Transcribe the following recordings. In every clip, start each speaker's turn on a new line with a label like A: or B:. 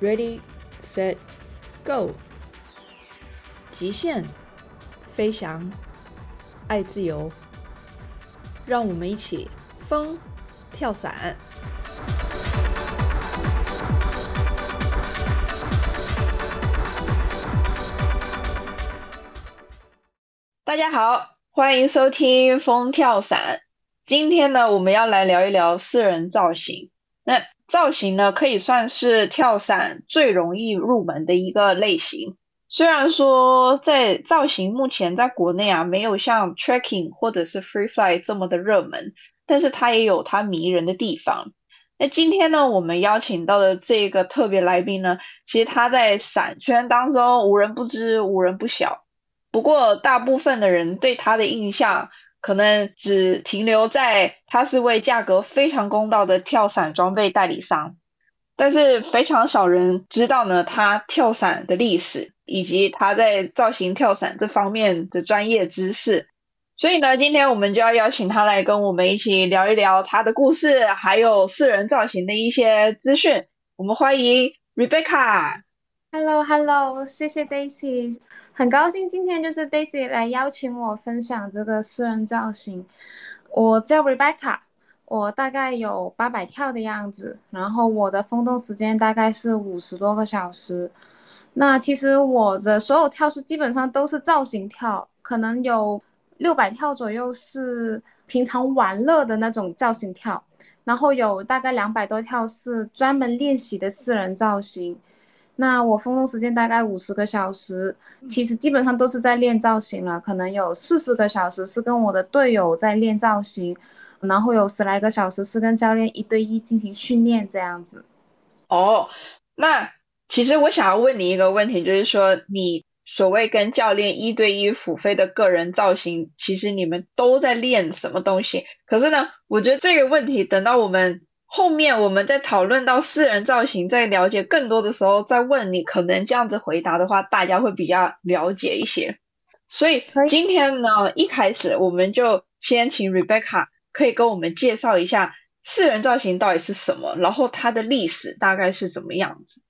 A: ，Ready, Set, Go！极限飞翔，爱自由，让我们一起风跳伞。大家好，欢迎收听《风跳伞》。今天呢，我们要来聊一聊私人造型。那造型呢，可以算是跳伞最容易入门的一个类型。虽然说在造型目前在国内啊，没有像 trekking 或者是 free fly 这么的热门，但是它也有它迷人的地方。那今天呢，我们邀请到的这个特别来宾呢，其实他在伞圈当中无人不知、无人不晓。不过，大部分的人对他的印象。可能只停留在他是位价格非常公道的跳伞装备代理商，但是非常少人知道呢，他跳伞的历史以及他在造型跳伞这方面的专业知识。所以呢，今天我们就要邀请他来跟我们一起聊一聊他的故事，还有私人造型的一些资讯。我们欢迎 Rebecca。
B: Hello，Hello，谢谢 Daisy。很高兴今天就是 Daisy 来邀请我分享这个私人造型。我叫 Rebecca，我大概有八百跳的样子，然后我的风洞时间大概是五十多个小时。那其实我的所有跳数基本上都是造型跳，可能有六百跳左右是平常玩乐的那种造型跳，然后有大概两百多跳是专门练习的私人造型。那我风洞时间大概五十个小时，其实基本上都是在练造型了，可能有四十个小时是跟我的队友在练造型，然后有十来个小时是跟教练一对一进行训练这样子。
A: 哦，那其实我想要问你一个问题，就是说你所谓跟教练一对一付费的个人造型，其实你们都在练什么东西？可是呢，我觉得这个问题等到我们。后面我们在讨论到私人造型，在了解更多的时候再问你，可能这样子回答的话，大家会比较了解一些。所以今天呢，一开始我们就先请 Rebecca 可以跟我们介绍一下私人造型到底是什么，然后它的历史大概是怎么样子。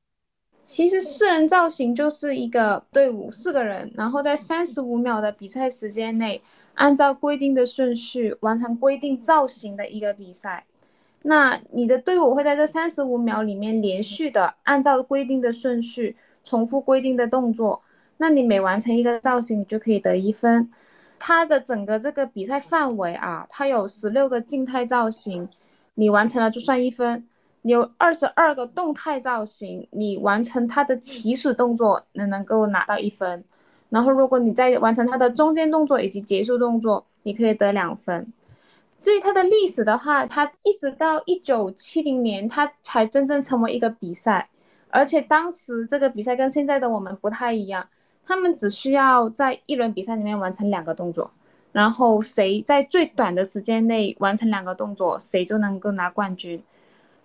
B: 其实四人造型就是一个队伍四个人，然后在三十五秒的比赛时间内，按照规定的顺序完成规定造型的一个比赛。那你的队伍会在这三十五秒里面连续的按照规定的顺序重复规定的动作，那你每完成一个造型，你就可以得一分。它的整个这个比赛范围啊，它有十六个静态造型，你完成了就算一分。有二十二个动态造型，你完成它的起始动作，能能够拿到一分。然后如果你再完成它的中间动作以及结束动作，你可以得两分。至于它的历史的话，它一直到一九七零年，它才真正成为一个比赛。而且当时这个比赛跟现在的我们不太一样，他们只需要在一轮比赛里面完成两个动作，然后谁在最短的时间内完成两个动作，谁就能够拿冠军。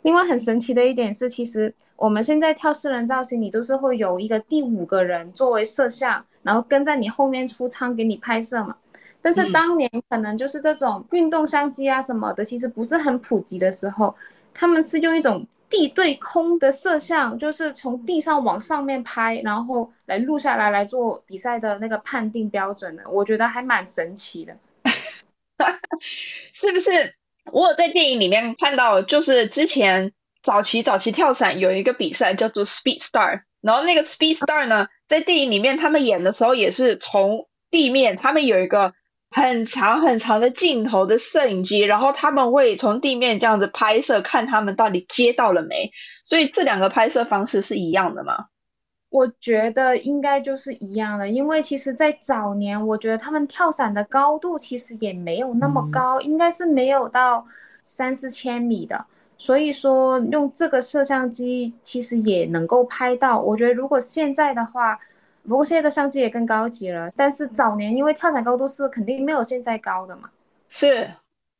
B: 另外很神奇的一点是，其实我们现在跳四人造型，你都是会有一个第五个人作为摄像，然后跟在你后面出舱给你拍摄嘛。但是当年可能就是这种运动相机啊什么的，其实不是很普及的时候，他们是用一种地对空的摄像，就是从地上往上面拍，然后来录下来来做比赛的那个判定标准的。我觉得还蛮神奇的，
A: 是不是？我有在电影里面看到，就是之前早期早期跳伞有一个比赛叫做 Speed Star，然后那个 Speed Star 呢，在电影里面他们演的时候也是从地面，他们有一个。很长很长的镜头的摄影机，然后他们会从地面这样子拍摄，看他们到底接到了没。所以这两个拍摄方式是一样的吗？
B: 我觉得应该就是一样的，因为其实，在早年，我觉得他们跳伞的高度其实也没有那么高，应该是没有到三四千米的。所以说，用这个摄像机其实也能够拍到。我觉得如果现在的话。不过现在的相机也更高级了，但是早年因为跳伞高度是肯定没有现在高的嘛。
A: 是，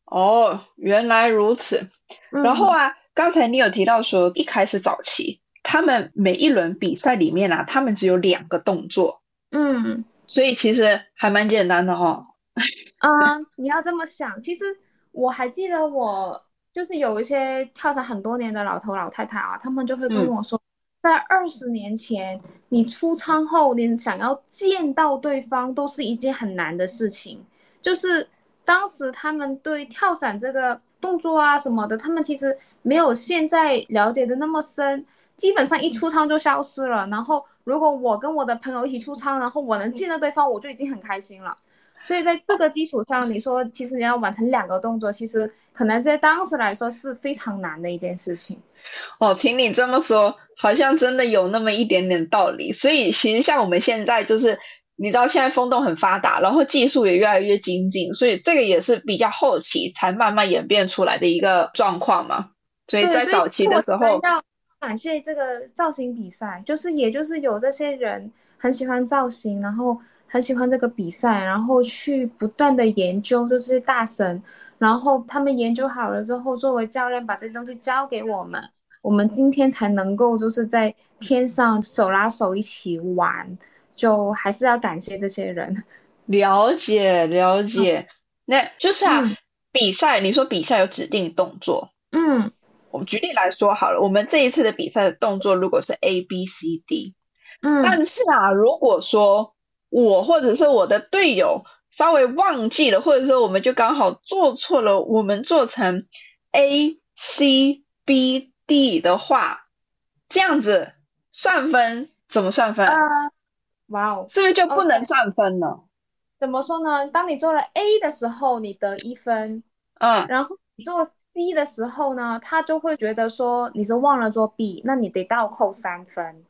A: 哦，原来如此。然后啊，刚才你有提到说，一开始早期他们每一轮比赛里面啊，他们只有两个动作。
B: 嗯，
A: 所以其实还蛮简单的哈。
B: 啊，你要这么想，其实我还记得我就是有一些跳伞很多年的老头老太太啊，他们就会跟我说，在二十年前，你出舱后，你想要见到对方都是一件很难的事情。就是当时他们对跳伞这个动作啊什么的，他们其实没有现在了解的那么深，基本上一出舱就消失了。然后如果我跟我的朋友一起出舱，然后我能见到对方，我就已经很开心了。所以在这个基础上，你说其实你要完成两个动作，其实可能在当时来说是非常难的一件事情。
A: 哦，听你这么说，好像真的有那么一点点道理。所以其实像我们现在就是，你知道现在风洞很发达，然后技术也越来越精进，所以这个也是比较后期才慢慢演变出来的一个状况嘛。所以在早期的时候，
B: 要感谢这个造型比赛，就是也就是有这些人很喜欢造型，然后。很喜欢这个比赛，然后去不断的研究，就是大神，然后他们研究好了之后，作为教练把这些东西交给我们，我们今天才能够就是在天上手拉手一起玩，就还是要感谢这些人。
A: 了解了解，那就是啊，比赛你说比赛有指定动作，
B: 嗯，
A: 我们举例来说好了，我们这一次的比赛的动作如果是 A B C D，
B: 嗯，
A: 但是啊，如果说我或者是我的队友稍微忘记了，或者说我们就刚好做错了，我们做成 A C B D 的话，这样子算分怎么算分？
B: 哇哦，
A: 是不是就不能算分了？
B: 怎么说呢？当你做了 A 的时候，你得一分，
A: 嗯，
B: 然后你做 C 的时候呢，他就会觉得说你是忘了做 B，那你得倒扣三分，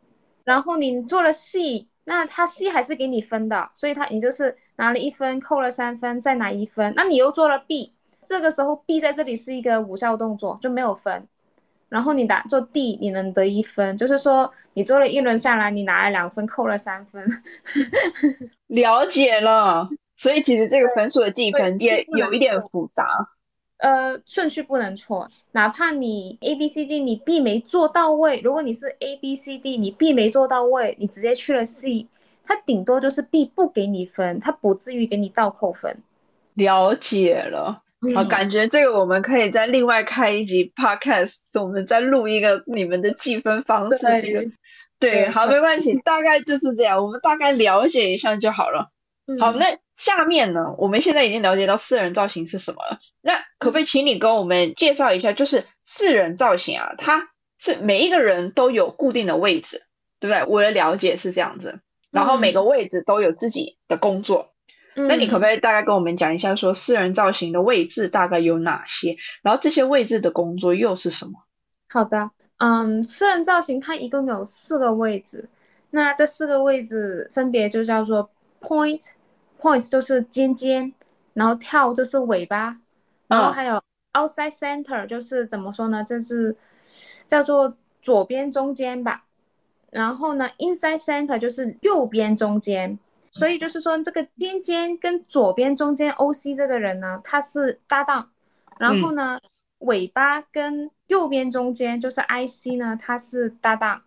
B: 然后你做了 C。那他 C 还是给你分的，所以他你就是拿了一分，扣了三分，再拿一分。那你又做了 B，这个时候 B 在这里是一个无效动作，就没有分。然后你打做 D，你能得一分，就是说你做了一轮下来，你拿了两分，扣了三分。
A: 了解了，所以其实这个分数的计分也有一点复杂。
B: 呃，顺序不能错，哪怕你 A B C D 你 B 没做到位，如果你是 A B C D 你 B 没做到位，你直接去了 C，它顶多就是 B 不给你分，他不至于给你倒扣分。
A: 了解了，好，感觉这个我们可以再另外开一集 Podcast，我们再录一个你们的计分方式。这个对，好，没关系，大概就是这样，我们大概了解一下就好了。好，那下面呢？我们现在已经了解到四人造型是什么了。那可不可以请你跟我们介绍一下，就是四人造型啊？它是每一个人都有固定的位置，对不对？我的了解是这样子。然后每个位置都有自己的工作。那你可不可以大概跟我们讲一下，说四人造型的位置大概有哪些？然后这些位置的工作又是什么？
B: 好的，嗯，四人造型它一共有四个位置。那这四个位置分别就叫做。Point，point 就是尖尖，然后跳就是尾巴，然后还有 outside center 就是怎么说呢？就是叫做左边中间吧。然后呢，inside center 就是右边中间。所以就是说，这个尖尖跟左边中间 OC 这个人呢，他是搭档。然后呢，尾巴跟右边中间就是 IC 呢，他是搭档。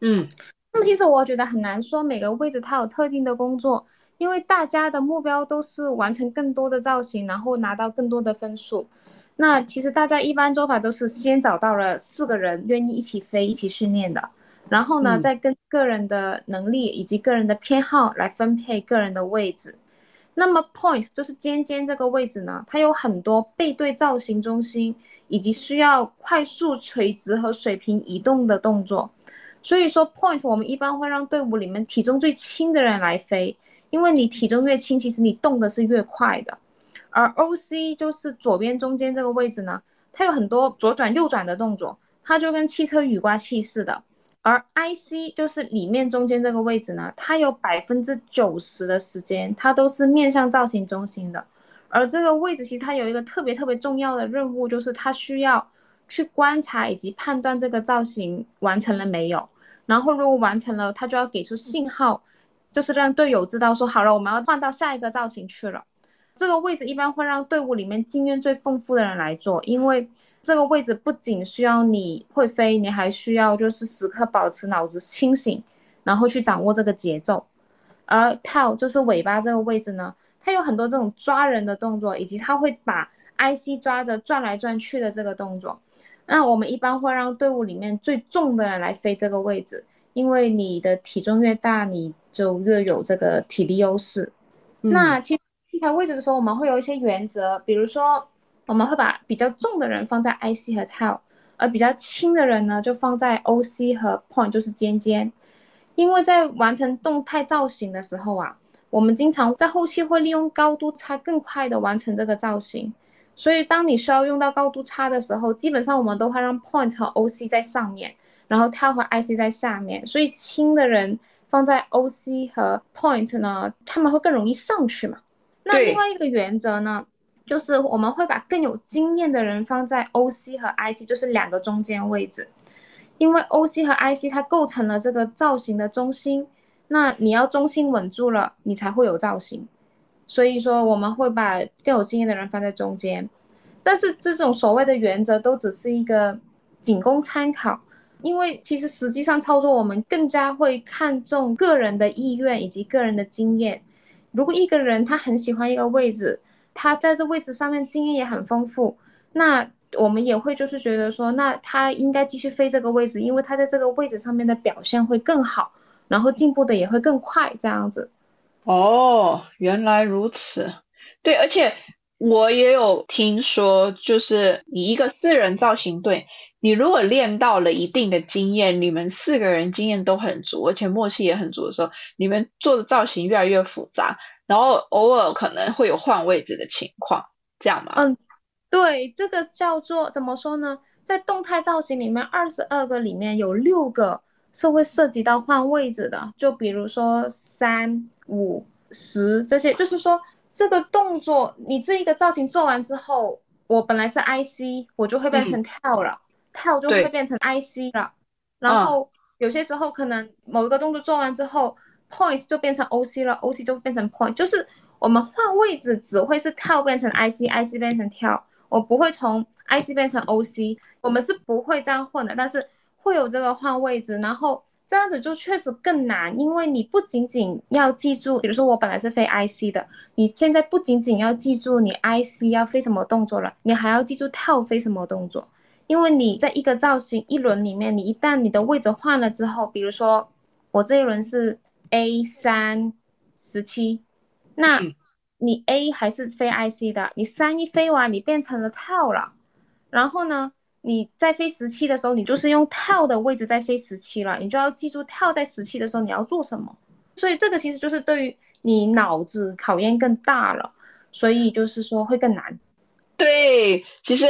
A: 嗯，
B: 那么其实我觉得很难说每个位置它有特定的工作。因为大家的目标都是完成更多的造型，然后拿到更多的分数。那其实大家一般做法都是先找到了四个人愿意一起飞、一起训练的，然后呢，再跟个人的能力以及个人的偏好来分配个人的位置。那么 point 就是尖尖这个位置呢，它有很多背对造型中心以及需要快速垂直和水平移动的动作。所以说 point 我们一般会让队伍里面体重最轻的人来飞。因为你体重越轻，其实你动的是越快的。而 O C 就是左边中间这个位置呢，它有很多左转右转的动作，它就跟汽车雨刮器似的。而 I C 就是里面中间这个位置呢，它有百分之九十的时间，它都是面向造型中心的。而这个位置其实它有一个特别特别重要的任务，就是它需要去观察以及判断这个造型完成了没有。然后如果完成了，它就要给出信号。就是让队友知道说好了，我们要换到下一个造型去了。这个位置一般会让队伍里面经验最丰富的人来做，因为这个位置不仅需要你会飞，你还需要就是时刻保持脑子清醒，然后去掌握这个节奏。而 tail 就是尾巴这个位置呢，它有很多这种抓人的动作，以及它会把 IC 抓着转来转去的这个动作。那我们一般会让队伍里面最重的人来飞这个位置，因为你的体重越大，你就越有这个体力优势。那其实一排位置的时候，我们会有一些原则，比如说我们会把比较重的人放在 IC 和 Tail，而比较轻的人呢就放在 OC 和 Point，就是尖尖。因为在完成动态造型的时候啊，我们经常在后期会利用高度差更快的完成这个造型。所以，当你需要用到高度差的时候，基本上我们都会让 point 和 OC 在上面，然后 tail 和 IC 在下面。所以轻的人放在 OC 和 point 呢，他们会更容易上去嘛。那另外一个原则呢，就是我们会把更有经验的人放在 OC 和 IC，就是两个中间位置。因为 OC 和 IC 它构成了这个造型的中心，那你要中心稳住了，你才会有造型。所以说，我们会把更有经验的人放在中间，但是这种所谓的原则都只是一个仅供参考，因为其实实际上操作我们更加会看重个人的意愿以及个人的经验。如果一个人他很喜欢一个位置，他在这位置上面经验也很丰富，那我们也会就是觉得说，那他应该继续飞这个位置，因为他在这个位置上面的表现会更好，然后进步的也会更快，这样子。
A: 哦，原来如此。对，而且我也有听说，就是你一个四人造型队，你如果练到了一定的经验，你们四个人经验都很足，而且默契也很足的时候，你们做的造型越来越复杂，然后偶尔可能会有换位置的情况，这样吗？
B: 嗯，对，这个叫做怎么说呢？在动态造型里面，二十二个里面有六个。是会涉及到换位置的，就比如说三、五、十这些，就是说这个动作，你这一个造型做完之后，我本来是 IC，我就会变成跳了，跳就会变成 IC 了。然后有些时候可能某一个动作做完之后，point 就变成 OC 了，OC 就变成 point，就是我们换位置只会是跳变成 IC，IC 变成跳，我不会从 IC 变成 OC，我们是不会这样混的，但是。会有这个换位置，然后这样子就确实更难，因为你不仅仅要记住，比如说我本来是飞 IC 的，你现在不仅仅要记住你 IC 要飞什么动作了，你还要记住跳飞什么动作，因为你在一个造型一轮里面，你一旦你的位置换了之后，比如说我这一轮是 A 三十七，那你 A 还是飞 IC 的，你三一飞完，你变成了跳了，然后呢？你在飞十七的时候，你就是用跳的位置在飞十七了，你就要记住跳在十七的时候你要做什么。所以这个其实就是对于你脑子考验更大了，所以就是说会更难。
A: 对，其实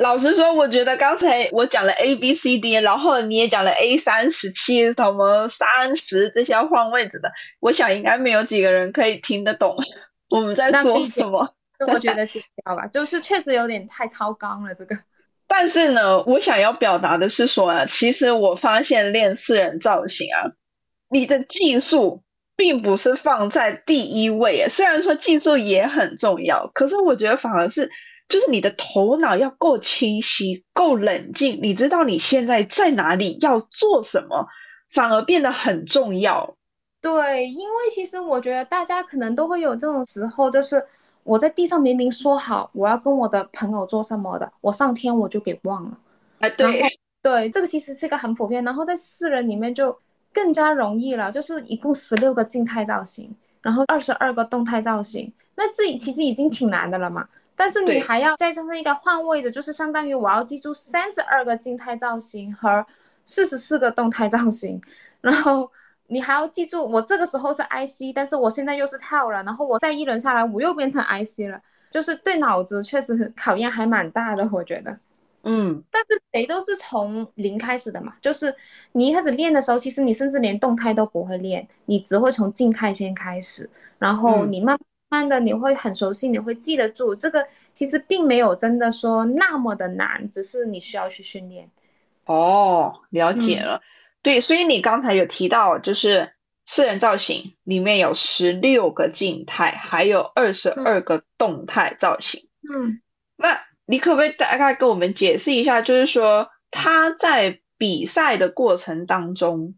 A: 老实说，我觉得刚才我讲了 A B C D，然后你也讲了 A 三十七什么三十这些要换位置的，我想应该没有几个人可以听得懂 我们在说什么。
B: 我觉得剪掉吧，就是确实有点太超纲了这个。
A: 但是呢，我想要表达的是说啊，其实我发现练四人造型啊，你的技术并不是放在第一位。虽然说技术也很重要，可是我觉得反而是，就是你的头脑要够清晰、够冷静，你知道你现在在哪里，要做什么，反而变得很重要。
B: 对，因为其实我觉得大家可能都会有这种时候，就是。我在地上明明说好我要跟我的朋友做什么的，我上天我就给忘了。
A: 哎，对
B: 对，这个其实是一个很普遍。然后在四人里面就更加容易了，就是一共十六个静态造型，然后二十二个动态造型，那这其实已经挺难的了嘛。但是你还要再加上一个换位的，就是相当于我要记住三十二个静态造型和四十四个动态造型，然后。你还要记住，我这个时候是 IC，但是我现在又是跳了，然后我再一轮下来，我又变成 IC 了，就是对脑子确实考验还蛮大的，我觉得。
A: 嗯，
B: 但是谁都是从零开始的嘛，就是你一开始练的时候，其实你甚至连动态都不会练，你只会从静态先开始，然后你慢慢的你会很熟悉，你会记得住，这个其实并没有真的说那么的难，只是你需要去训练。
A: 哦，了解了。对，所以你刚才有提到，就是四人造型里面有十六个静态，还有二十二个动态造型。
B: 嗯，
A: 那你可不可以大概跟我们解释一下，就是说他在比赛的过程当中，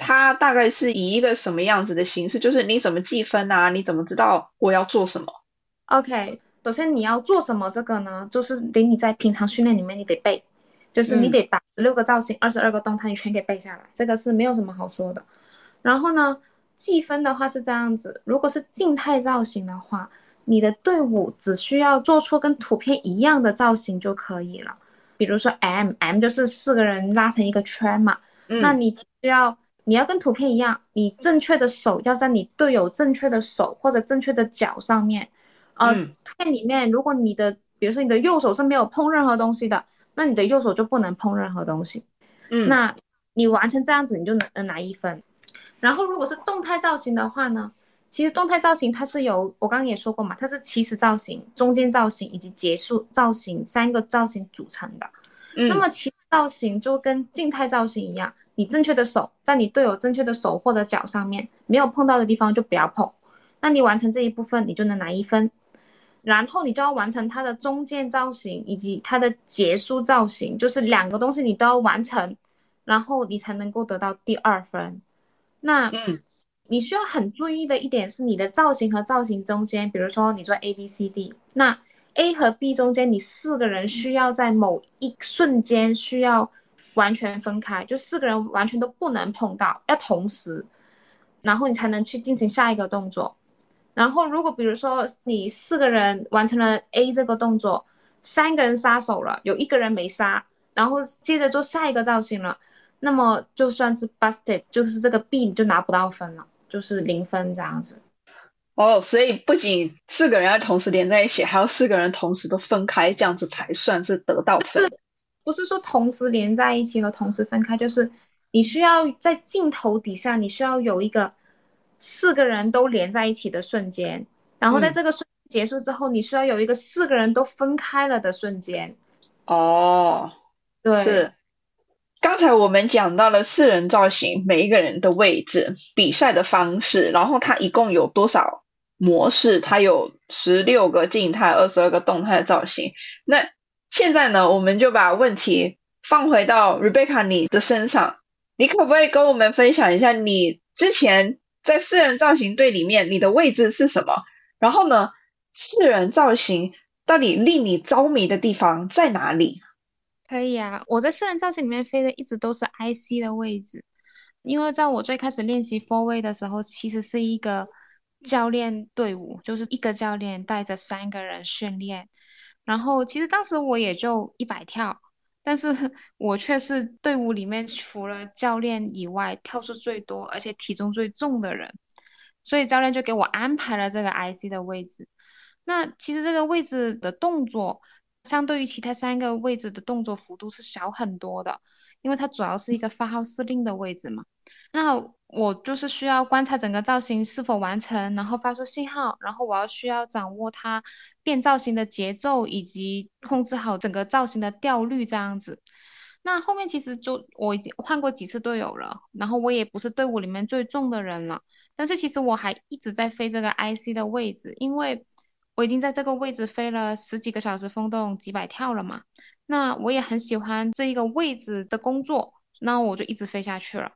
A: 他大概是以一个什么样子的形式？就是你怎么计分啊？你怎么知道我要做什么
B: ？OK，首先你要做什么这个呢？就是得你在平常训练里面你得背，就是你得把十六个造型、二十二个动态你全给背下来，这个是没有什么好说的。然后呢，计分的话是这样子，如果是静态造型的话，你的队伍只需要做出跟图片一样的造型就可以了。比如说 M，M 就是四个人拉成一个圈嘛，那你需要你要跟图片一样，你正确的手要在你队友正确的手或者正确的脚上面。呃，图片里面如果你的比如说你的右手是没有碰任何东西的，那你的右手就不能碰任何东西。
A: 嗯，
B: 那你完成这样子，你就能能拿一分。然后如果是动态造型的话呢？其实动态造型它是由我刚刚也说过嘛，它是起始造型、中间造型以及结束造型三个造型组成的。那么起始造型就跟静态造型一样，你正确的手在你队友正确的手或者脚上面没有碰到的地方就不要碰。那你完成这一部分，你就能拿一分。然后你就要完成它的中间造型以及它的结束造型，就是两个东西你都要完成，然后你才能够得到第二分。那
A: 嗯。
B: 你需要很注意的一点是，你的造型和造型中间，比如说你做 A B C D，那 A 和 B 中间，你四个人需要在某一瞬间需要完全分开，就四个人完全都不能碰到，要同时，然后你才能去进行下一个动作。然后如果比如说你四个人完成了 A 这个动作，三个人杀手了，有一个人没杀，然后接着做下一个造型了，那么就算是 busted，就是这个 B 你就拿不到分了。就是零分这样子，
A: 哦，所以不仅四个人要同时连在一起，还要四个人同时都分开，这样子才算是得到分。
B: 不是说同时连在一起和同时分开，就是你需要在镜头底下，你需要有一个四个人都连在一起的瞬间，然后在这个瞬结束之后，你需要有一个四个人都分开了的瞬间。
A: 哦，
B: 对。
A: 是。刚才我们讲到了四人造型，每一个人的位置、比赛的方式，然后它一共有多少模式？它有十六个静态、二十二个动态造型。那现在呢，我们就把问题放回到 Rebecca 你的身上，你可不可以跟我们分享一下，你之前在四人造型队里面，你的位置是什么？然后呢，四人造型到底令你着迷的地方在哪里？
B: 可以啊，我在私人造型里面飞的一直都是 IC 的位置，因为在我最开始练习 Four Way 的时候，其实是一个教练队伍，就是一个教练带着三个人训练。然后其实当时我也就一百跳，但是 我却是队伍里面除了教练以外跳数最多，而且体重最重的人，所以教练就给我安排了这个 IC 的位置。那其实这个位置的动作。相对于其他三个位置的动作幅度是小很多的，因为它主要是一个发号司令的位置嘛。那我就是需要观察整个造型是否完成，然后发出信号，然后我要需要掌握它变造型的节奏，以及控制好整个造型的调率这样子。那后面其实就我已经换过几次队友了，然后我也不是队伍里面最重的人了，但是其实我还一直在飞这个 IC 的位置，因为。我已经在这个位置飞了十几个小时，风洞几百跳了嘛。那我也很喜欢这一个位置的工作，那我就一直飞下去了。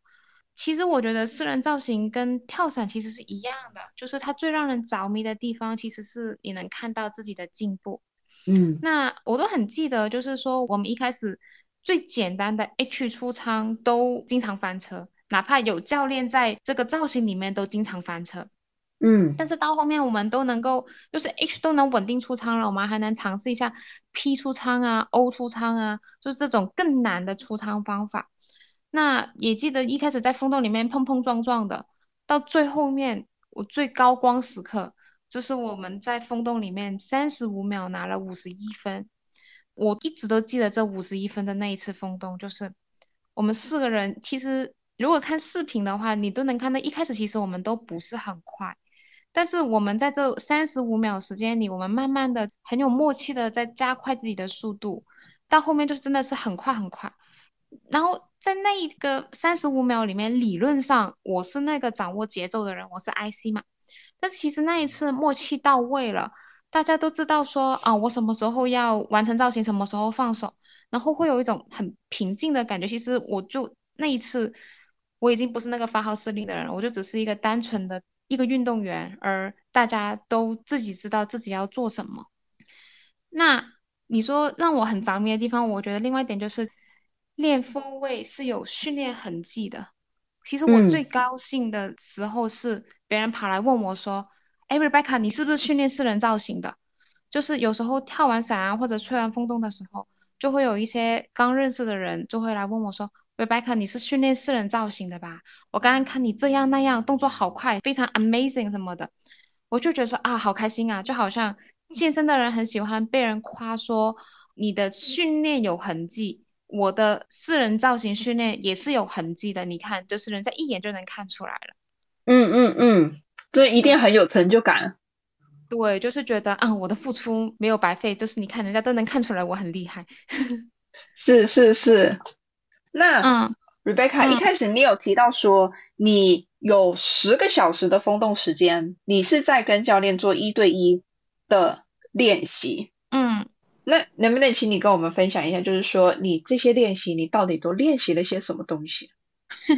B: 其实我觉得私人造型跟跳伞其实是一样的，就是它最让人着迷的地方，其实是你能看到自己的进步。
A: 嗯，
B: 那我都很记得，就是说我们一开始最简单的 H 出舱都经常翻车，哪怕有教练在这个造型里面都经常翻车。
A: 嗯，
B: 但是到后面我们都能够，就是 H 都能稳定出仓了，我们还能尝试一下 P 出仓啊，O 出仓啊，就是这种更难的出仓方法。那也记得一开始在风洞里面碰碰撞撞的，到最后面我最高光时刻，就是我们在风洞里面三十五秒拿了五十一分。我一直都记得这五十一分的那一次风洞，就是我们四个人，其实如果看视频的话，你都能看到一开始其实我们都不是很快。但是我们在这三十五秒时间里，我们慢慢的很有默契的在加快自己的速度，到后面就是真的是很快很快。然后在那一个三十五秒里面，理论上我是那个掌握节奏的人，我是 IC 嘛。但其实那一次默契到位了，大家都知道说啊，我什么时候要完成造型，什么时候放手，然后会有一种很平静的感觉。其实我就那一次，我已经不是那个发号施令的人了，我就只是一个单纯的。一个运动员，而大家都自己知道自己要做什么，那你说让我很着迷的地方，我觉得另外一点就是练风位是有训练痕迹的。其实我
A: 嗯
B: 最高兴的时候是别人跑来问我说：“哎，Rebecca，你是不是训练四人造型的？”就是有时候跳完伞啊，或者吹完风洞的时候，就会有一些刚认识的人就会来问我说：“Rebecca，你是训练四人造型的吧？我刚刚看你这样那样，动作好快，非常 amazing 什么的。”我就觉得说啊，好开心啊，就好像健身的人很喜欢被人夸说你的训练有痕迹，我的四人造型训练也是有痕迹的。你看，就是人家一眼就能看出来了。
A: 嗯嗯嗯，这一定很有成就感。
B: 对，就是觉得啊，我的付出没有白费，就是你看人家都能看出来我很厉害。
A: 是 是是。那
B: 嗯
A: Rebecca，一
B: 嗯
A: 开始你有提到说你有十个小时的风洞时间，你是在跟教练做一对一的练习。
B: 嗯。
A: 那能不能请你跟我们分享一下，就是说你这些练习，你到底都练习了些什么东西？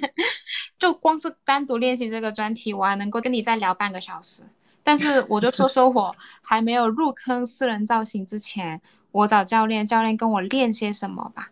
B: 就光是单独练习这个专题，我还能够跟你再聊半个小时。但是我就说说我还没有入坑私人造型之前，我找教练，教练跟我练些什么吧。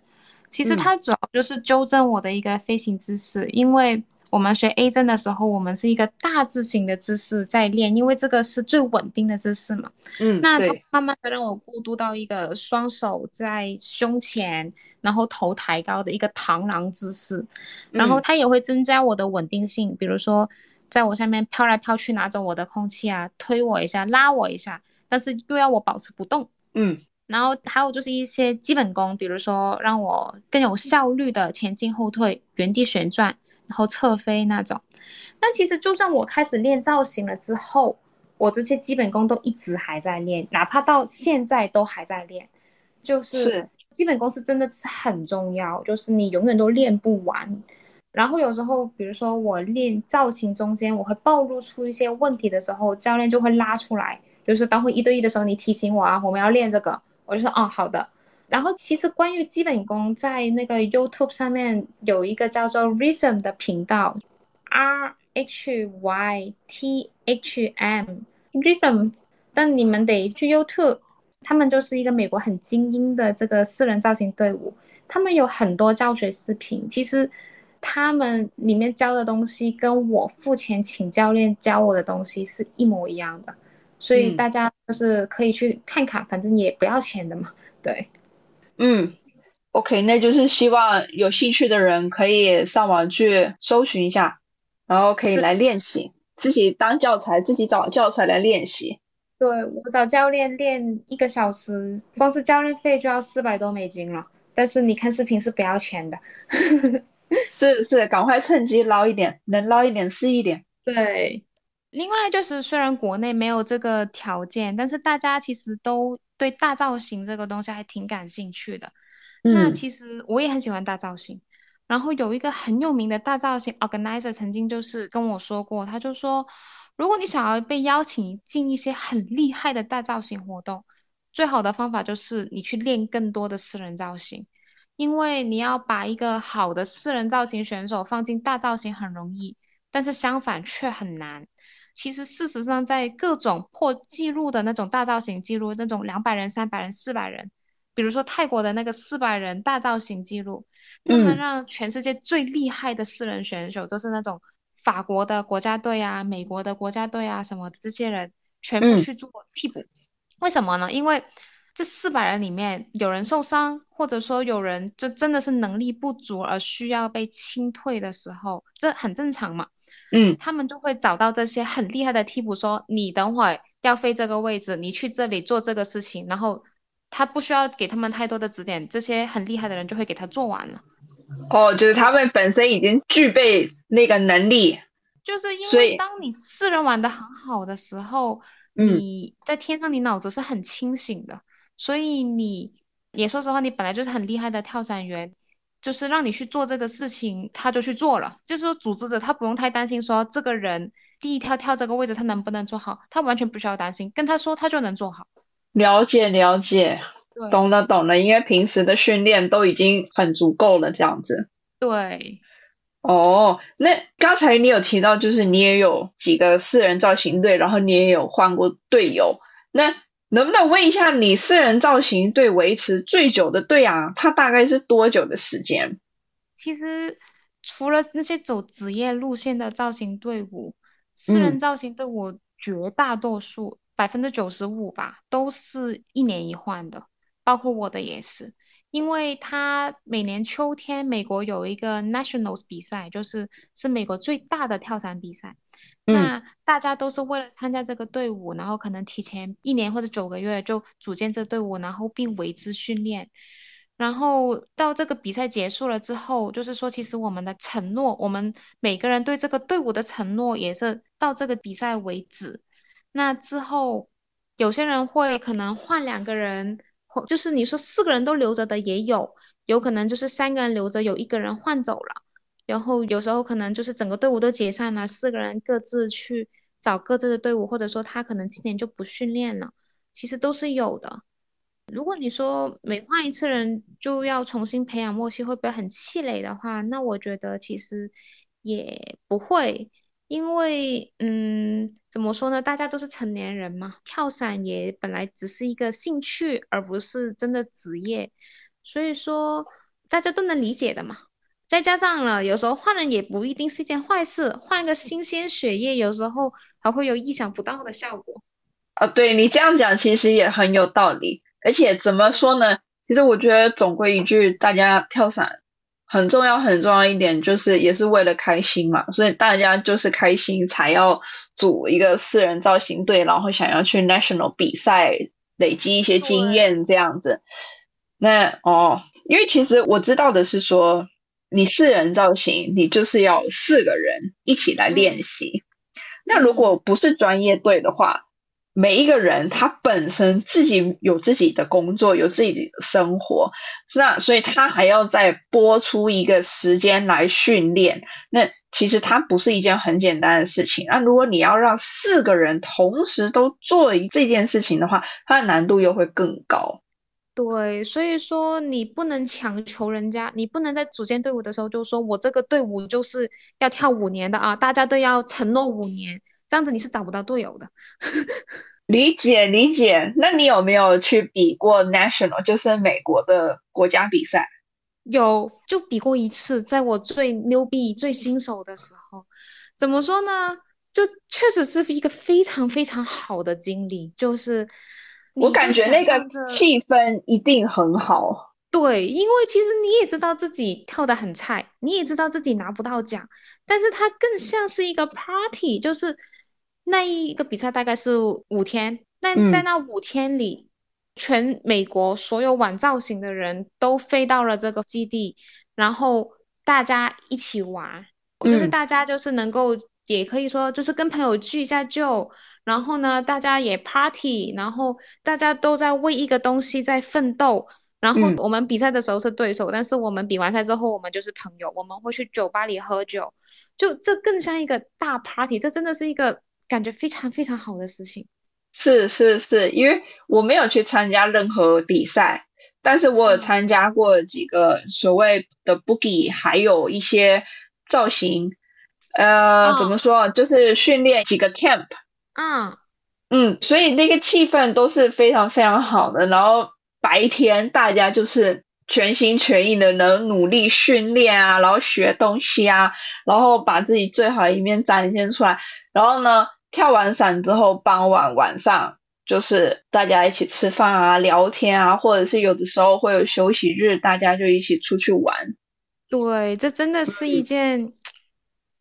B: 其实
A: 嗯
B: 他主要就是纠正我的一个飞行姿势，因为我们学 A 针的时候，我们是一个大字形的姿势在练，因为这个是最稳定的姿势嘛。
A: 嗯，
B: 那他，慢慢的让我过渡到一个双手在胸前，然后头抬高的一个螳螂姿势，然后
A: 嗯
B: 它也会增加我的稳定性，比如说在我下面飘来飘去拿走我的空气啊，推我一下，拉我一下，但是又要我保持不动。
A: 嗯
B: 然后还有就是一些基本功，比如说让我更有效率的前进后退、原地旋转，然后侧飞那种。但其实就算我开始练造型了之后，我这些基本功都一直还在练，哪怕到现在都还在练。就是
A: 是
B: 基本功是真的是很重要，就是你永远都练不完。然后有时候，比如说我练造型中间，我会暴露出一些问题的时候，教练就会拉出来，就是等会一对一的时候，你提醒我啊，我们要练这个，我就说哦好的。然后其实关于基本功，在那个 YouTube 上面有一个叫做 Rhythm 的频道，R H Y T H M Rhythm，但你们得去 YouTube，他们就是一个美国很精英的这个私人造型队伍，他们有很多教学视频，其实他们里面教的东西跟我付钱请教练教我的东西是一模一样的，所以
A: 嗯
B: 大家就是可以去看看，反正也不要钱的嘛，对。
A: 嗯，OK，那就是希望有兴趣的人可以上网去搜寻一下，然后可以来练习，自己当教材，自己找教材来练习。
B: 对，我找教练练一个小时，光是教练费就要四百多美金了。但是你看视频是不要钱的。
A: 是是，赶快趁机捞一点，能捞一点是一点。
B: 对，另外就是虽然国内没有这个条件，但是大家其实都对大造型这个东西还挺感兴趣的。那
A: 嗯
B: 其实我也很喜欢大造型。然后有一个很有名的大造型 organizer 曾经就是跟我说过，他就说，如果你想要被邀请进一些很厉害的大造型活动，最好的方法就是你去练更多的私人造型，因为你要把一个好的私人造型选手放进大造型很容易，但是相反却很难。其实事实上，在各种破纪录的那种大造型记录，那种两百人、三百人、四百人，比如说泰国的那个四百人大造型记录。他们
A: 嗯
B: 让全世界最厉害的四人选手，都是那种法国的国家队啊、美国的国家队啊什么的，这些人全部
A: 嗯
B: 去做替补。为什么呢？因为这四百人里面有人受伤，或者说有人就真的是能力不足而需要被清退的时候，这很正常嘛。
A: 嗯
B: 他们就会找到这些很厉害的替补，说你等会儿要飞这个位置，你去这里做这个事情，然后他不需要给他们太多的指点，这些很厉害的人就会给他做完了。
A: 哦，就是他们本身已经具备那个能力。
B: 就是因为当你四人玩的很好的时候，
A: 嗯
B: 你在天上你脑子是很清醒的，所以你也说实话，你本来就是很厉害的跳伞员，就是让你去做这个事情，他就去做了。就是说，组织者他不用太担心说这个人第一跳跳这个位置他能不能做好，他完全不需要担心，跟他说他就能做好。
A: 了解了解，
B: 对
A: 懂了懂了，因为平时的训练都已经很足够了，这样子。
B: 对，
A: 哦，那刚才你有提到，就是你也有几个四人造型队，然后你也有换过队友。那能不能问一下你私人造型队维持最久的队啊？它大概是多久的时间？
B: 其实除了那些走职业路线的造型队伍，私人造型队伍绝大多数百分之九十五吧，都是一年一换的，包括我的也是。因为他每年秋天美国有一个 Nationals 比赛，就是是美国最大的跳伞比赛。那大家都是为了参加这个队伍，然后可能提前一年或者九个月就组建这队伍，然后并为之训练。然后到这个比赛结束了之后，就是说，其实我们的承诺，我们每个人对这个队伍的承诺也是到这个比赛为止。那之后，有些人会可能换两个人。或就是你说四个人都留着的也有，有可能就是三个人留着，有一个人换走了，然后有时候可能就是整个队伍都解散了，四个人各自去找各自的队伍，或者说他可能今年就不训练了，其实都是有的。如果你说每换一次人就要重新培养默契，会不会很气馁的话，那我觉得其实也不会。因为，嗯，怎么说呢？大家都是成年人嘛，跳伞也本来只是一个兴趣，而不是真的职业，所以说大家都能理解的嘛。再加上了，有时候换人也不一定是一件坏事，换一个新鲜血液，有时候还会有意想不到的效果。
A: 啊，对你这样讲，其实也很有道理。而且怎么说呢？其实我觉得总归一句，大家跳伞。很重要，很重要一点就是，也是为了开心嘛，所以大家就是开心才要组一个四人造型队，然后想要去 national 比赛，累积一些经验这样子。那哦，因为其实我知道的是说，你四人造型，你就是要四个人一起来练习。那如果不是专业队的话，每一个人他本身自己有自己的工作，有自己的生活，那所以他还要再拨出一个时间来训练。那其实它不是一件很简单的事情。那如果你要让四个人同时都做这件事情的话，它的难度又会更高。
B: 对，所以说你不能强求人家，你不能在组建队伍的时候就说我这个队伍就是要跳五年的啊，大家都要承诺五年。这样子你是找不到队友的，
A: 理解理解。那你有没有去比过 national，就是美国的国家比赛？
B: 有，就比过一次，在我最牛逼、最新手的时候。怎么说呢？就确实是一个非常非常好的经历。就是
A: 我感觉那个气氛一定很好。
B: 对，因为其实你也知道自己跳的很菜，你也知道自己拿不到奖，但是它更像是一个 party，就是那一个比赛大概是五天，那在那五天里，全美国所有玩造型的人都飞到了这个基地，然后大家一起玩，就是大家就是能够，也可以说就是跟朋友聚一下旧，然后呢，大家也 party，然后大家都在为一个东西在奋斗。然后我们比赛的时候是对手，但是我们比完赛之后，我们就是朋友，我们会去酒吧里喝酒，就这更像一个大 party，这真的是一个感觉非常非常好的事情。
A: 是是是，因为我没有去参加任何比赛，但是我有参加过几个所谓的 boogie，还有一些造型，呃，怎么说，就是训练几个 camp。嗯嗯，所以那个气氛都是非常非常好的，然后。白天大家就是全心全意的能努力训练啊，然后学东西啊，然后把自己最好的一面展现出来。然后呢，跳完伞之后，傍晚晚上就是大家一起吃饭啊、聊天啊，或者是有的时候会有休息日，大家就一起出去玩。
B: 对，这真的是一件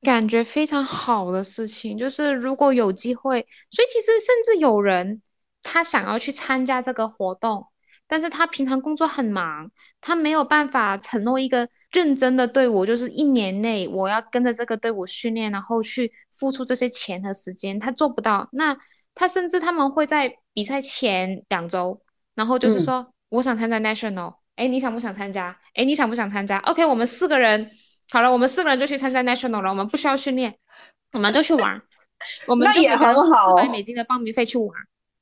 B: 感觉非常好的事情。就是如果有机会，所以其实甚至有人他想要去参加这个活动。但是他平常工作很忙，他没有办法承诺一个认真的队伍，就是一年内我要跟着这个队伍训练，然后去付出这些钱和时间，他做不到。那他甚至他们会在比赛前两周，然后就是说我想参加 national，哎，你想不想参加？哎，你想不想参加？OK，我们四个人好了，我们四个人就去参加 national 了，我们不需要训练，我们就去玩，我们就每个人付四百美金的报名费去玩。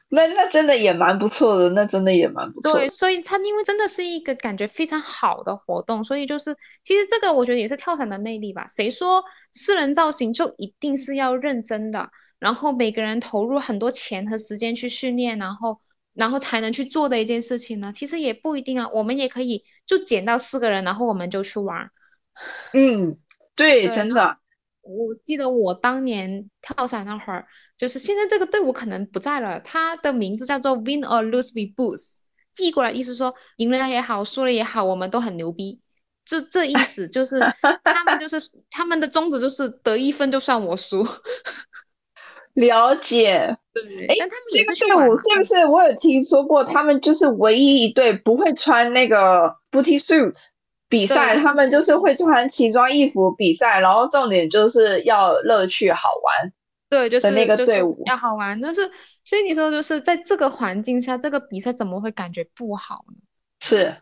A: 那那真的也蛮不错的，那真的也蛮不错。
B: 对，所以它因为真的是一个感觉非常好的活动，所以就是其实这个我觉得也是跳伞的魅力吧。谁说私人造型就一定是要认真的？然后每个人投入很多钱和时间去训练，然后然后才能去做的一件事情呢？其实也不一定啊，我们也可以就捡到四个人，然后我们就去玩。
A: 嗯，对，真的。
B: 我记得我当年跳伞那会儿，就是现在这个队伍可能不在了，它的名字叫做 Win or Lose We Boost，译过来意思说赢了也好，输了也好，我们都很牛逼。这这意思就是 他们就是他们的宗旨就是得一分就算我输。
A: 了解，
B: 对。哎，
A: 这个队伍是不是我有听说过？他们就是唯一一队不会穿那个 booty suit 比赛，他们就是会穿奇装异服比赛。然后重点就是要乐趣好玩，
B: 对，就是
A: 那个队伍
B: 要好玩。但是所以你说就是在这个环境下，这个比赛怎么会感觉不好呢？
A: 是，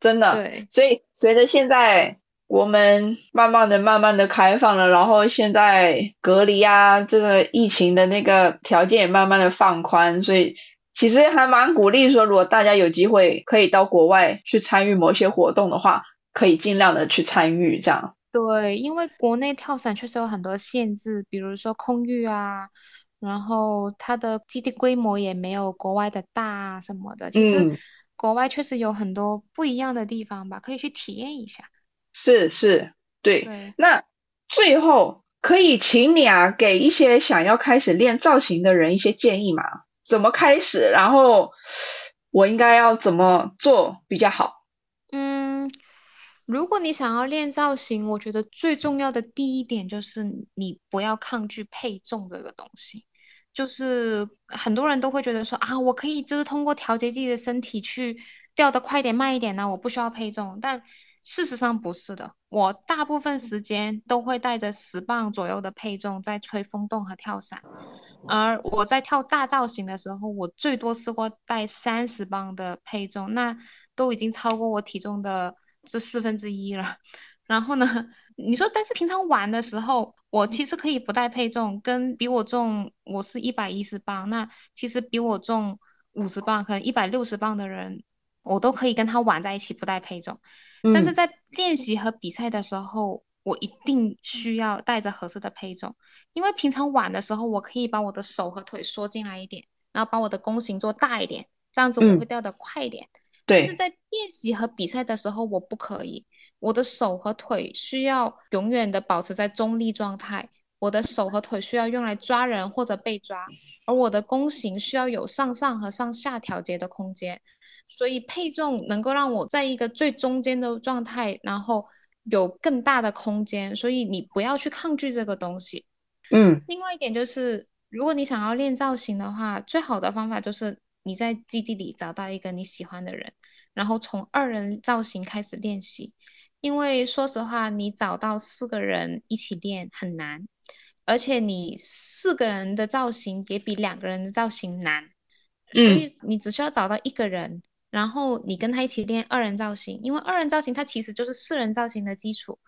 A: 真的。
B: 对，
A: 所以随着现在。我们慢慢的、慢慢的开放了，然后现在隔离啊，这个疫情的那个条件也慢慢的放宽，所以其实还蛮鼓励说，如果大家有机会可以到国外去参与某些活动的话，可以尽量的去参与这样。
B: 对，因为国内跳伞确实有很多限制，比如说空域啊，然后它的基地规模也没有国外的大什么的。其实国外确实有很多不一样的地方吧，可以去体验一下。
A: 是是，对。那最后可以请你啊，给一些想要开始练造型的人一些建议吗？怎么开始？然后我应该要怎么做比较好？
B: 嗯，如果你想要练造型，我觉得最重要的第一点就是你不要抗拒配重这个东西。就是很多人都会觉得说啊，我可以就是通过调节自己的身体去掉的快一点、慢一点呢，我不需要配重，但。事实上不是的，我大部分时间都会带着十磅左右的配重在吹风洞和跳伞，而我在跳大造型的时候，我最多试过带三十磅的配重，那都已经超过我体重的这四分之一了。然后呢，你说，但是平常玩的时候，我其实可以不带配重，跟比我重，我是一百一十磅，那其实比我重五十磅，可能一百六十磅的人，我都可以跟他玩在一起，不带配重。但是在练习和比赛的时候，我一定需要带着合适的配重，因为平常玩的时候，我可以把我的手和腿缩进来一点，然后把我的弓形做大一点，这样子我会掉的快一点。
A: 对。
B: 但是在练习和比赛的时候，我不可以，我的手和腿需要永远的保持在中立状态，我的手和腿需要用来抓人或者被抓，而我的弓形需要有上上和上下调节的空间。所以配重能够让我在一个最中间的状态，然后有更大的空间。所以你不要去抗拒这个东西。
A: 嗯。
B: 另外一点就是，如果你想要练造型的话，最好的方法就是你在基地里找到一个你喜欢的人，然后从二人造型开始练习。因为说实话，你找到四个人一起练很难，而且你四个人的造型也比两个人的造型难。所以你只需要找到一个人。然后你跟他一起练二人造型，因为二人造型它其实就是四人造型的基础。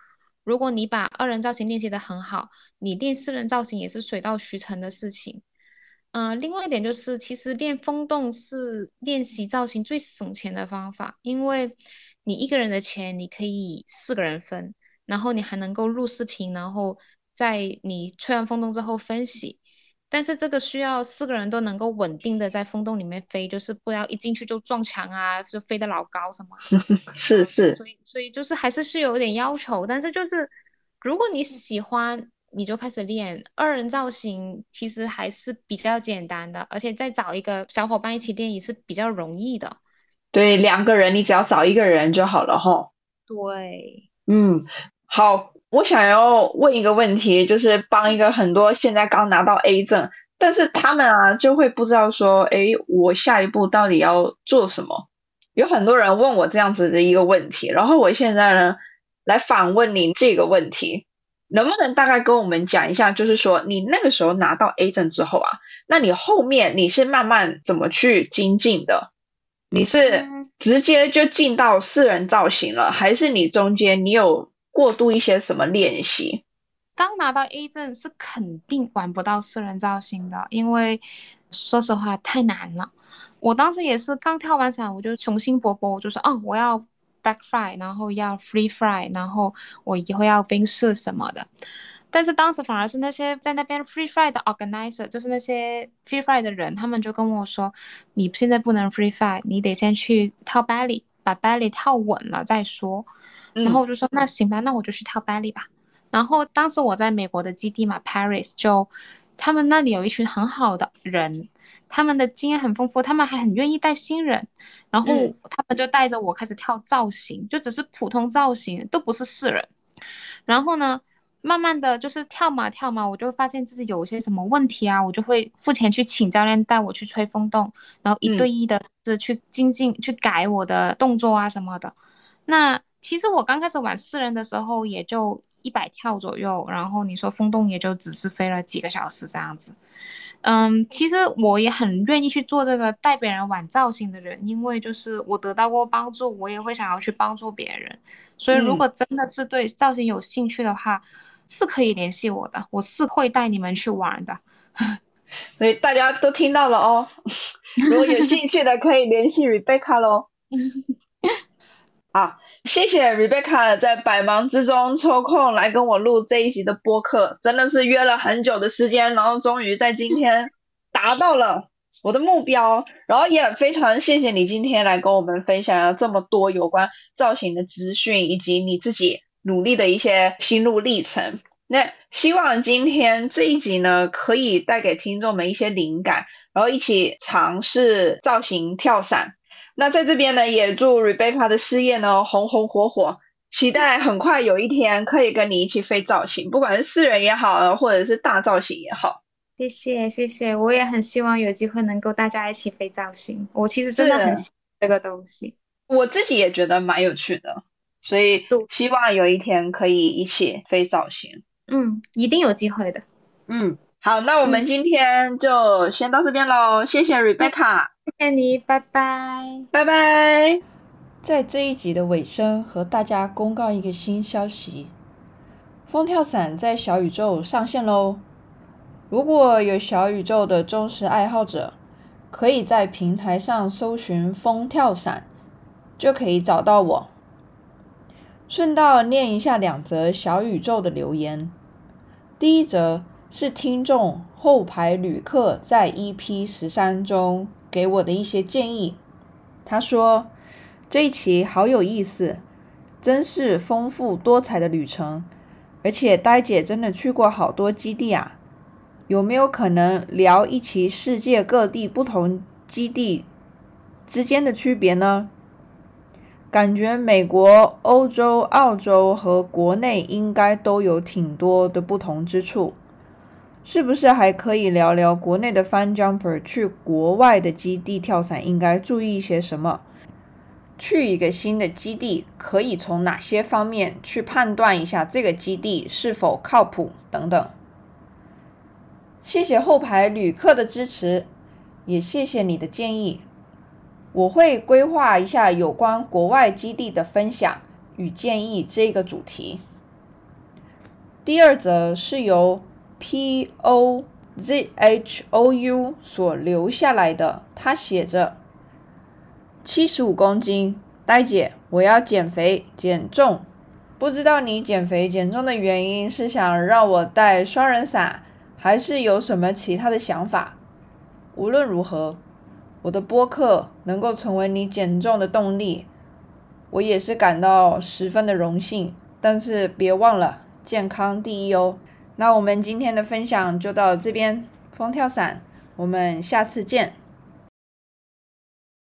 B: 如果你把二人造型练习的很好，你练四人造型也是水到渠成的事情。嗯，另外一点就是，其实练风洞是练习造型最省钱的方法，因为你一个人的钱你可以四个人分，然后你还能够录视频，然后在你吹完风洞之后分析。但是这个需要四个人都能够稳定的在风洞里面飞，就是不要一进去就撞墙啊，就飞得老高什么。
A: 是是。
B: 所以所以就是还是是有点要求，但是就是如果你喜欢，你就开始练二人造型，其实还是比较简单的，而且再找一个小伙伴一起练也是比较容易的。
A: 对，两个人你只要找一个人就好了哈。
B: 对，
A: 嗯，好。我想要问一个问题，就是帮一个很多现在刚拿到 A 证，但是他们啊就会不知道说，哎，我下一步到底要做什么？有很多人问我这样子的一个问题，然后我现在呢来反问你这个问题，能不能大概跟我们讲一下，就是说你那个时候拿到 A 证之后啊，那你后面你是慢慢怎么去精进的？你是直接就进到四人造型了，还是你中间你有？过渡一些什么练习？
B: 刚拿到 A 证是肯定玩不到四人造型的，因为说实话太难了。我当时也是刚跳完伞，我就雄心勃勃，我就说哦，我要 back fly，然后要 free fly，然后我以后要冰室什么的。但是当时反而是那些在那边 free fly 的 organizer，就是那些 free fly 的人，他们就跟我说，你现在不能 free fly，你得先去跳 belly，把 belly 跳稳了再说。然后我就说那行吧，那我就去跳 belly 吧。然后当时我在美国的基地嘛，Paris 就。他们那里有一群很好的人，他们的经验很丰富，他们还很愿意带新人，然后他们就带着我开始跳造型，就只是普通造型，都不是四人。然后呢，慢慢的就是跳嘛跳嘛，我就发现自己有些什么问题啊，我就会付钱去请教练带我去吹风洞，然后一对一的是去精进去改我的动作啊什么的。那其实我刚开始玩四人的时候，也就。一百跳左右，然后你说风洞也就只是飞了几个小时这样子，嗯，其实我也很愿意去做这个带别人玩造型的人，因为就是我得到过帮助，我也会想要去帮助别人，所以如果真的是对造型有兴趣的话，是可以联系我的，我是会带你们去玩的，
A: 所以大家都听到了哦，如果有兴趣的可以联系 Rebecca 喽，好。谢谢 Rebecca 在百忙之中抽空来跟我录这一集的播客，真的是约了很久的时间，然后终于在今天达到了我的目标，然后也非常谢谢你今天来跟我们分享了这么多有关造型的资讯，以及你自己努力的一些心路历程。那希望今天这一集呢，可以带给听众们一些灵感，然后一起尝试造型跳伞。那在这边呢，也祝 Rebecca 的事业呢红红火火，期待很快有一天可以跟你一起飞造型，不管是私人也好，或者是大造型也好。
B: 谢谢谢谢，我也很希望有机会能够大家一起飞造型。我其实真的很喜欢这个东西，
A: 我自己也觉得蛮有趣的，所以希望有一天可以一起飞造型。
B: 嗯，一定有机会的。
A: 嗯，好，那我们今天就先到这边喽，谢谢 Rebecca。
B: 谢谢你，拜拜，
A: 拜拜。在这一集的尾声，和大家公告一个新消息：风跳伞在小宇宙上线喽！如果有小宇宙的忠实爱好者，可以在平台上搜寻“风跳伞”，就可以找到我。顺道念一下两则小宇宙的留言。第一则是听众后排旅客在 EP 十三中。给我的一些建议，他说这一期好有意思，真是丰富多彩的旅程，而且呆姐真的去过好多基地啊，有没有可能聊一期世界各地不同基地之间的区别呢？感觉美国、欧洲、澳洲和国内应该都有挺多的不同之处。是不是还可以聊聊国内的 Fun Jumper 去国外的基地跳伞应该注意一些什么？去一个新的基地可以从哪些方面去判断一下这个基地是否靠谱等等？谢谢后排旅客的支持，也谢谢你的建议。我会规划一下有关国外基地的分享与建议这个主题。第二则是由。P O Z H O U 所留下来的，他写着七十五公斤，呆姐，我要减肥减重，不知道你减肥减重的原因是想让我带双人伞，还是有什么其他的想法？无论如何，我的播客能够成为你减重的动力，我也是感到十分的荣幸。但是别忘了，健康第一哦。那我们今天的分享就到这边，风跳伞，我们下次见。